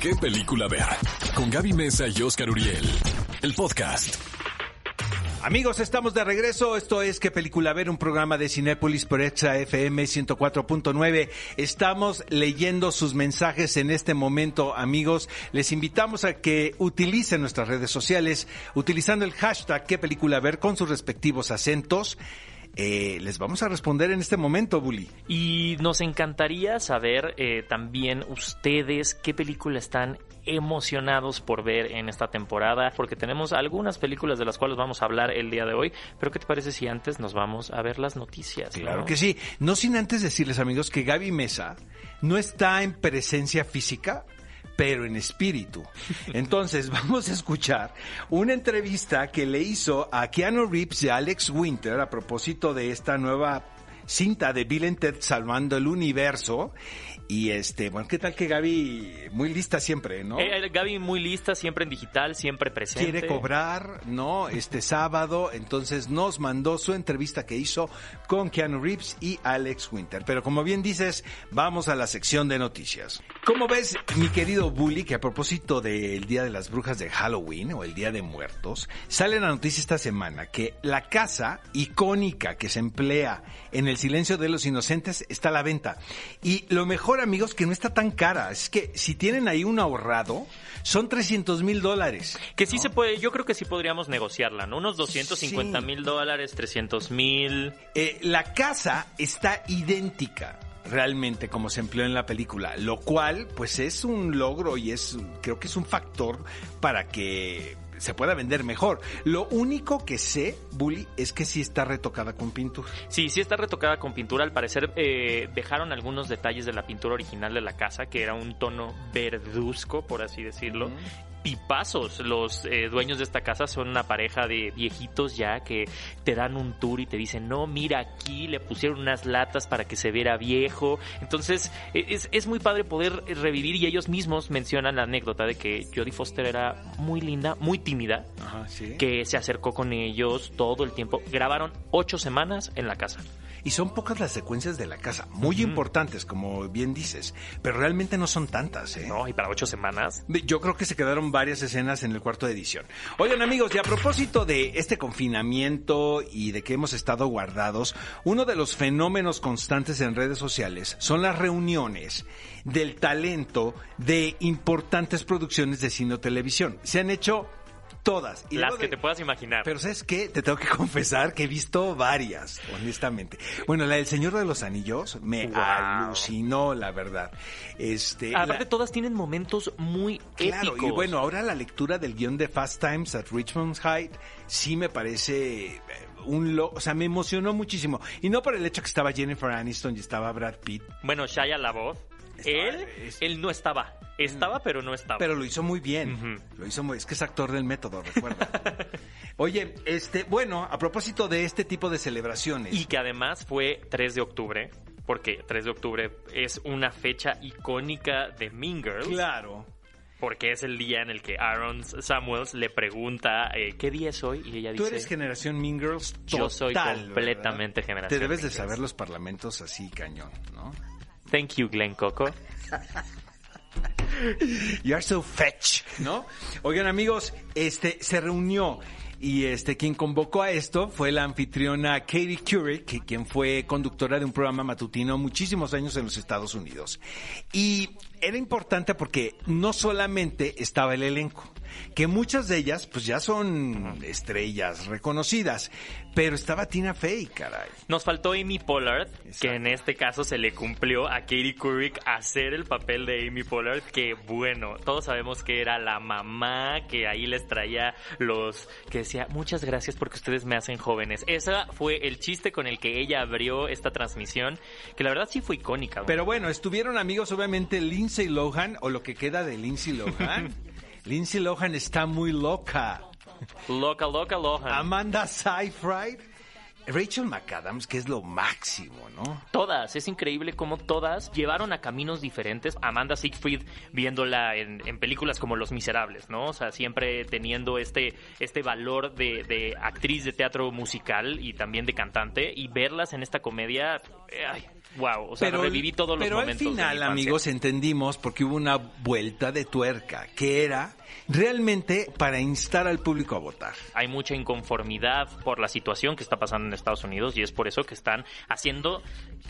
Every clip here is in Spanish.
¿Qué película ver? Con Gaby Mesa y Oscar Uriel. El podcast. Amigos, estamos de regreso. Esto es ¿Qué película ver? Un programa de Cinépolis por Exa FM 104.9. Estamos leyendo sus mensajes en este momento, amigos. Les invitamos a que utilicen nuestras redes sociales utilizando el hashtag ¿Qué película ver? con sus respectivos acentos. Eh, les vamos a responder en este momento, Bully. Y nos encantaría saber eh, también ustedes qué película están emocionados por ver en esta temporada, porque tenemos algunas películas de las cuales vamos a hablar el día de hoy, pero ¿qué te parece si antes nos vamos a ver las noticias? Claro ¿no? que sí. No sin antes decirles, amigos, que Gaby Mesa no está en presencia física, pero en espíritu. Entonces, vamos a escuchar una entrevista que le hizo a Keanu Reeves y a Alex Winter a propósito de esta nueva cinta de Bill and Ted Salvando el Universo. Y este, bueno, ¿qué tal que Gaby muy lista siempre, no? Eh, Gaby muy lista, siempre en digital, siempre presente. quiere cobrar, ¿no? Este sábado, entonces nos mandó su entrevista que hizo con Keanu Reeves y Alex Winter. Pero como bien dices, vamos a la sección de noticias. ¿Cómo ves, mi querido Bully, que a propósito del Día de las Brujas de Halloween o el Día de Muertos, sale la noticia esta semana que la casa icónica que se emplea en el silencio de los inocentes está a la venta. Y lo mejor, amigos, que no está tan cara. Es que si tienen ahí un ahorrado, son 300 mil dólares. Que sí se puede, yo creo que sí podríamos negociarla, ¿no? Unos 250 mil dólares, 300 mil. Eh, la casa está idéntica realmente como se empleó en la película, lo cual pues es un logro y es creo que es un factor para que se pueda vender mejor. Lo único que sé, Bully, es que sí está retocada con pintura. Sí, sí está retocada con pintura. Al parecer eh, dejaron algunos detalles de la pintura original de la casa, que era un tono verduzco, por así decirlo. Pipazos. Los eh, dueños de esta casa son una pareja de viejitos ya que te dan un tour y te dicen, no, mira aquí, le pusieron unas latas para que se viera viejo. Entonces, e- es, es muy padre poder revivir y ellos mismos mencionan la anécdota de que Jodie Foster era muy linda, muy tímida, Ajá, sí. que se acercó con ellos todo el tiempo. Grabaron ocho semanas en la casa. Y son pocas las secuencias de la casa, muy importantes, como bien dices, pero realmente no son tantas, ¿eh? No, y para ocho semanas. Yo creo que se quedaron varias escenas en el cuarto de edición. Oigan amigos, y a propósito de este confinamiento y de que hemos estado guardados, uno de los fenómenos constantes en redes sociales son las reuniones del talento de importantes producciones de cine o televisión. Se han hecho todas. Y Las que de- te puedas imaginar. pero ¿sabes qué? Te tengo que confesar que he visto varias, honestamente. Bueno, la del Señor de los Anillos me Wow. alucinó, la verdad. Este, Aparte, la- todas tienen momentos muy Claro, épicos. y bueno, ahora la lectura del guion de Fast Times at Richmond Height sí me parece eh, un lo, o sea, me emocionó muchísimo. Y no por el hecho que estaba Jennifer Aniston y estaba Brad Pitt, Bueno, Shia LaBeouf, él, es- él no estaba. Estaba, pero no estaba. pero lo hizo muy bien. Ujú. Lo hizo muy, es que es actor del método, recuerda. Oye, este, bueno, a propósito de este tipo de celebraciones. Y que además fue 3 de octubre, porque 3 de octubre es una fecha icónica de Mean Girls. Claro. Porque es el día en el que Aaron Samuels le pregunta eh, ¿qué día es hoy? Y ella Tú dice eres generación Mean Girls Yo soy total, completamente ¿verdad? generación Te debes de Mean Girls. saber los parlamentos así cañón, ¿no? Thank you, Glenn Coco. You are so fetch, ¿no? Oigan, amigos, este se reunió y este quien convocó a esto fue la anfitriona Katie Couric, quien fue conductora de un programa matutino muchísimos años en los Estados Unidos. Y era importante porque no solamente estaba el elenco, que muchas de ellas pues ya son estrellas reconocidas, pero estaba Tina Fey, caray. Nos faltó Amy Pollard, Exacto. que en este caso se le cumplió a Katie Couric hacer el papel de Amy Pollard, que bueno, todos sabemos que era la mamá que ahí les traía los que decía, muchas gracias porque ustedes me hacen jóvenes. Ese fue el chiste con el que ella abrió esta transmisión, que la verdad sí fue icónica. Pero bueno, estuvieron amigos obviamente Lindsay Lohan o lo que queda de Lindsay Lohan. Lindsay Lohan está muy loca. loca, loca, Lohan. Amanda Seyfried, Rachel McAdams, que es lo máximo, ¿no? Todas, es increíble cómo todas llevaron a caminos diferentes. Amanda Siegfried viéndola en, en películas como Los Miserables, ¿no? O sea, siempre teniendo este, este valor de, de actriz de teatro musical y también de cantante. Y verlas en esta comedia, ay, wow, o sea, reviví todos los pero momentos. Pero al final, amigos, entendimos porque hubo una vuelta de tuerca, que era realmente para instar al público a votar. Hay mucha inconformidad por la situación que está pasando en Estados Unidos y es por eso que están haciendo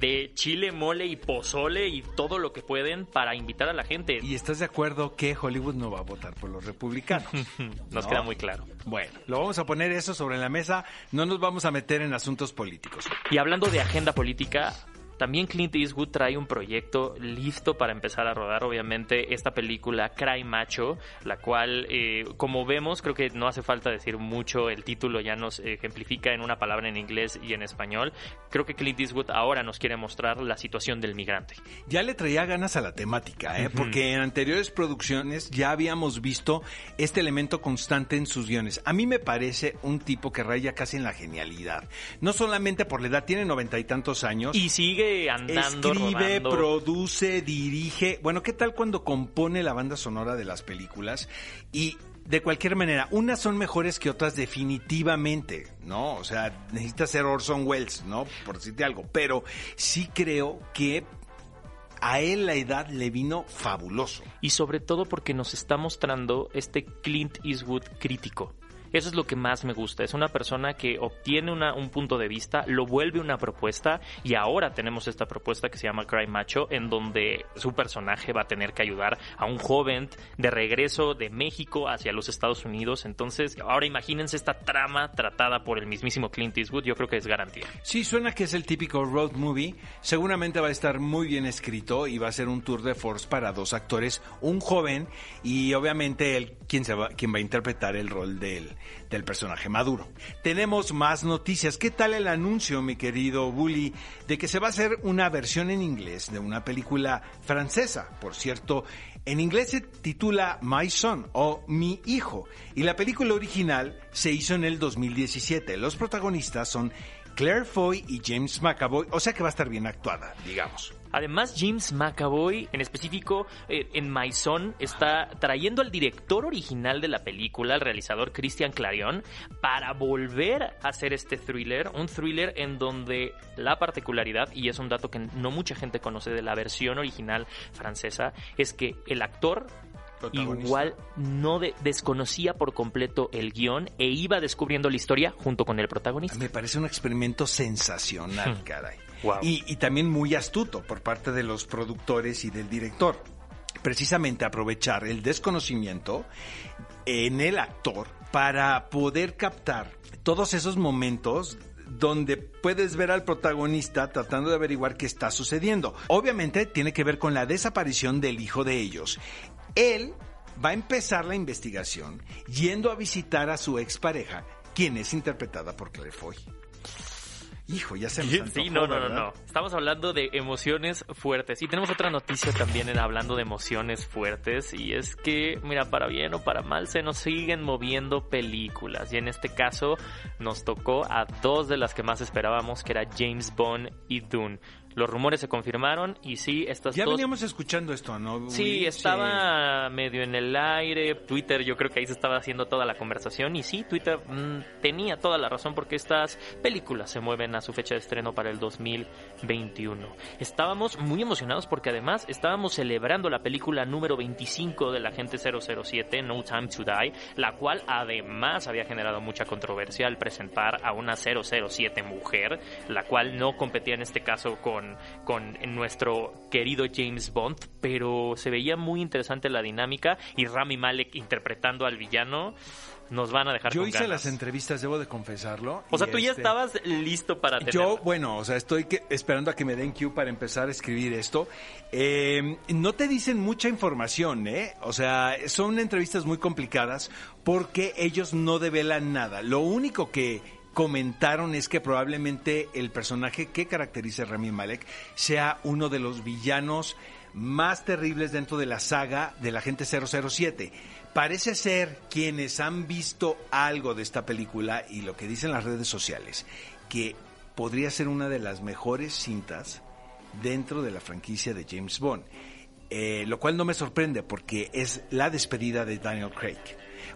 de chile, mole y pozole y todo lo que pueden para invitar a la gente. ¿Y estás de acuerdo que Hollywood no va a votar por los republicanos? nos queda muy claro. Bueno, lo vamos a poner eso sobre la mesa, no nos vamos a meter en asuntos políticos. Y hablando de agenda política, también Clint Eastwood trae un proyecto listo para empezar a rodar, obviamente, esta película Cry Macho, la cual, eh, como vemos, creo que no hace falta decir mucho, el título ya nos ejemplifica en una palabra en inglés y en español. Creo que Clint Eastwood ahora nos quiere mostrar la situación del migrante. Ya le traía ganas a la temática, ¿eh? porque en anteriores producciones ya habíamos visto este elemento constante en sus guiones. A mí me parece un tipo que raya casi en la genialidad. No solamente por la edad, tiene noventa y tantos años. Y sigue andando, Escribe, produce, dirige. Bueno, ¿qué tal cuando compone la banda sonora de las películas? Y de cualquier manera, unas son mejores que otras definitivamente, ¿no? O sea, necesita ser Orson Welles, ¿no? Por decirte algo. Pero sí creo que a él la edad le vino fabuloso. Y sobre todo porque nos está mostrando este Clint Eastwood crítico. Eso es lo que más me gusta. Es una persona que obtiene un punto de vista, lo vuelve una propuesta y ahora tenemos esta propuesta que se llama Cry Macho, en donde su personaje va a tener que ayudar a un joven de regreso de México hacia los Estados Unidos. Entonces, ahora imagínense esta trama tratada por el mismísimo Clint Eastwood. Yo creo que es garantía. Sí, suena que es el típico road movie. Seguramente va a estar muy bien escrito y va a ser un tour de force para dos actores, un joven y obviamente el quien, se va, quien va a interpretar el rol de él del personaje maduro. Tenemos más noticias. ¿Qué tal el anuncio, mi querido Bully, de que se va a hacer una versión en inglés de una película francesa? Por cierto, en inglés se titula My Son o Mi Hijo y la película original se hizo en el 2017. Los protagonistas son Claire Foy y James McAvoy, o sea que va a estar bien actuada, digamos. Además, James McAvoy, en específico eh, en Maison, está trayendo al director original de la película, el realizador Christian Clarion, para volver a hacer este thriller, un thriller en donde la particularidad, y es un dato que no mucha gente conoce de la versión original francesa, es que el actor igual no desconocía por completo el guion e iba descubriendo la historia junto con el protagonista. Me parece un experimento sensacional, caray. Y, también muy astuto por parte de los productores y del director. Precisamente aprovechar el desconocimiento en el actor para poder captar todos esos momentos donde puedes ver al protagonista tratando de averiguar qué está sucediendo. Obviamente tiene que ver con la desaparición del hijo de ellos. Él va a empezar la investigación yendo a visitar a su expareja, quien es interpretada por Claire Foy. Hijo, ya se me Sí, no, no, no, no. Estamos hablando de emociones fuertes. Y tenemos otra noticia también en hablando de emociones fuertes. Y es que, mira, para bien o para mal, se nos siguen moviendo películas. Y en este caso, nos tocó a dos de las que más esperábamos, que era James Bond y Dune. Los rumores se confirmaron y sí, estas ya veníamos escuchando esto, ¿no? Sí, estaba medio en el aire. Twitter, yo creo que ahí se estaba haciendo toda la conversación. Y sí, Twitter mm, tenía toda la razón porque estas películas se mueven a su fecha de estreno para el 2021. Estábamos muy emocionados porque además estábamos celebrando la película número 25 de la gente 007, No Time to Die, la cual además había generado mucha controversia al presentar a una 007 mujer, la cual no competía en este caso con con, nuestro querido James Bond, pero se veía muy interesante la dinámica y Rami Malek interpretando al villano nos van a dejar Yo hice las entrevistas, debo de confesarlo. O sea, tú ya este, estabas listo para Yo, bueno, o sea, estoy esperando a que me den cue para empezar a escribir esto. Eh, no te dicen mucha información, ¿eh? O sea, son entrevistas muy complicadas porque ellos no develan nada. Lo único que comentaron es que probablemente el personaje que caracteriza a Rami Malek sea uno de los villanos más terribles dentro de la saga de la gente 007. Parece ser quienes han visto algo de esta película y lo que dicen las redes sociales, que podría ser una de las mejores cintas dentro de la franquicia de James Bond. Eh, lo cual no me sorprende porque es la despedida de Daniel Craig.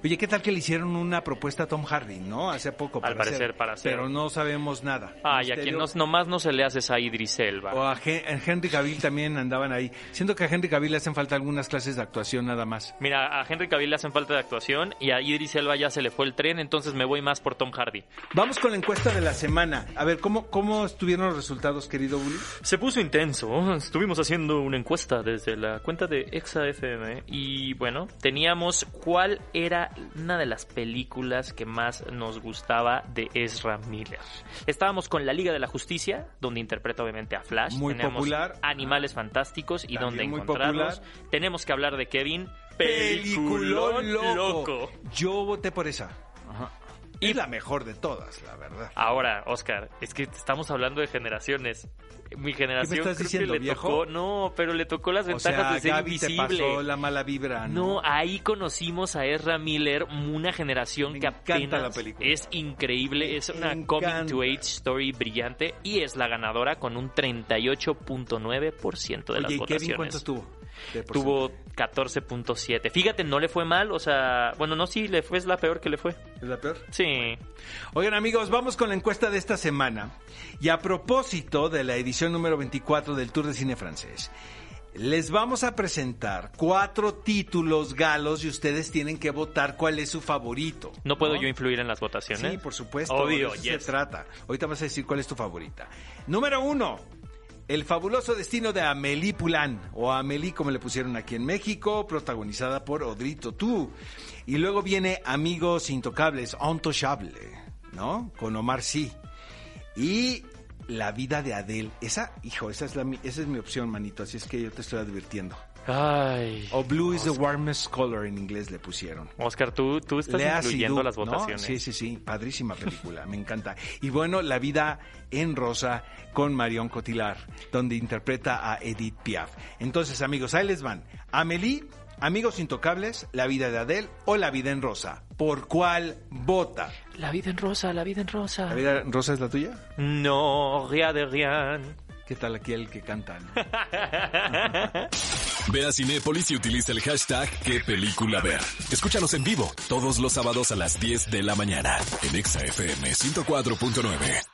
Oye, ¿qué tal que le hicieron una propuesta a Tom Hardy, no? Hace poco. Al parecer, para hacer. Pero no sabemos nada. Ah, y a quien no, nomás no se le haces a Idris Elba. O a Henry Cavill también andaban ahí. Siento que a Henry Cavill le hacen falta algunas clases de actuación nada más. Mira, a Henry Cavill le hacen falta de actuación y a Idris Elba ya se le fue el tren, entonces me voy más por Tom Hardy. Vamos con la encuesta de la semana. A ver, ¿cómo, cómo estuvieron los resultados, querido Bully? Se puso intenso. Estuvimos haciendo una encuesta desde la cuenta de ExaFM y bueno, teníamos cuál era una de las películas que más nos gustaba de Ezra Miller. Estábamos con La Liga de la Justicia, donde interpreta obviamente a Flash. Muy popular. Animales Fantásticos y donde encontrarlos. Tenemos que hablar de Kevin. Peliculón, loco. Yo voté por esa. Y la mejor de todas, la verdad. Ahora, Oscar, es que estamos hablando de generaciones. Mi generación creo que le tocó, no, pero le tocó las ventajas de ser invisible. Te pasó la mala vibra, ¿no? ¿no? ahí conocimos a Ezra Miller, una generación que apenas es increíble, es una coming to age story brillante y es la ganadora con un 38.9% de las votaciones. Kevin cuánto tuvo? Tuvo 14.7. Fíjate, no le fue mal, o sea, bueno, no, sí, le fue, es la peor que le fue. ¿Es la peor? Sí. Oigan, amigos, vamos con la encuesta de esta semana. Y a propósito de la edición número 24 del Tour de Cine Francés, les vamos a presentar cuatro títulos galos y ustedes tienen que votar cuál es su favorito. ¿No, puedo yo influir en las votaciones? Sí, por supuesto. Obvio, de se trata. Ahorita vas a decir cuál es tu favorita. Número uno. El fabuloso destino de Amélie Poulain, o Amélie como le pusieron aquí en México, protagonizada por Odrito Tú. Y luego viene Amigos Intocables, Intouchable, ¿no? Con Omar Sí. Y La vida de Adele. Esa, hijo, esa es, la, esa es mi opción, manito, así es que yo te estoy advirtiendo. Ay. O Blue is the warmest color en inglés le pusieron. Oscar, tú, tú estás incluyendo las votaciones. Sí, sí, sí. Padrísima película. me encanta. Y bueno, La vida en rosa con Marion Cotillard, donde interpreta a Edith Piaf. Entonces, amigos, ahí les van. Amélie, Amigos Intocables, La vida de Adele o La vida en rosa. ¿Por cuál vota? La vida en rosa, la vida en rosa. ¿La vida en rosa es la tuya? No, rien de rien. ¿Qué tal aquí el que canta? Ve a Cinépolis y utiliza el hashtag qué película ver. Escúchanos en vivo todos los sábados a las 10 de la mañana en ExaFM 104.9.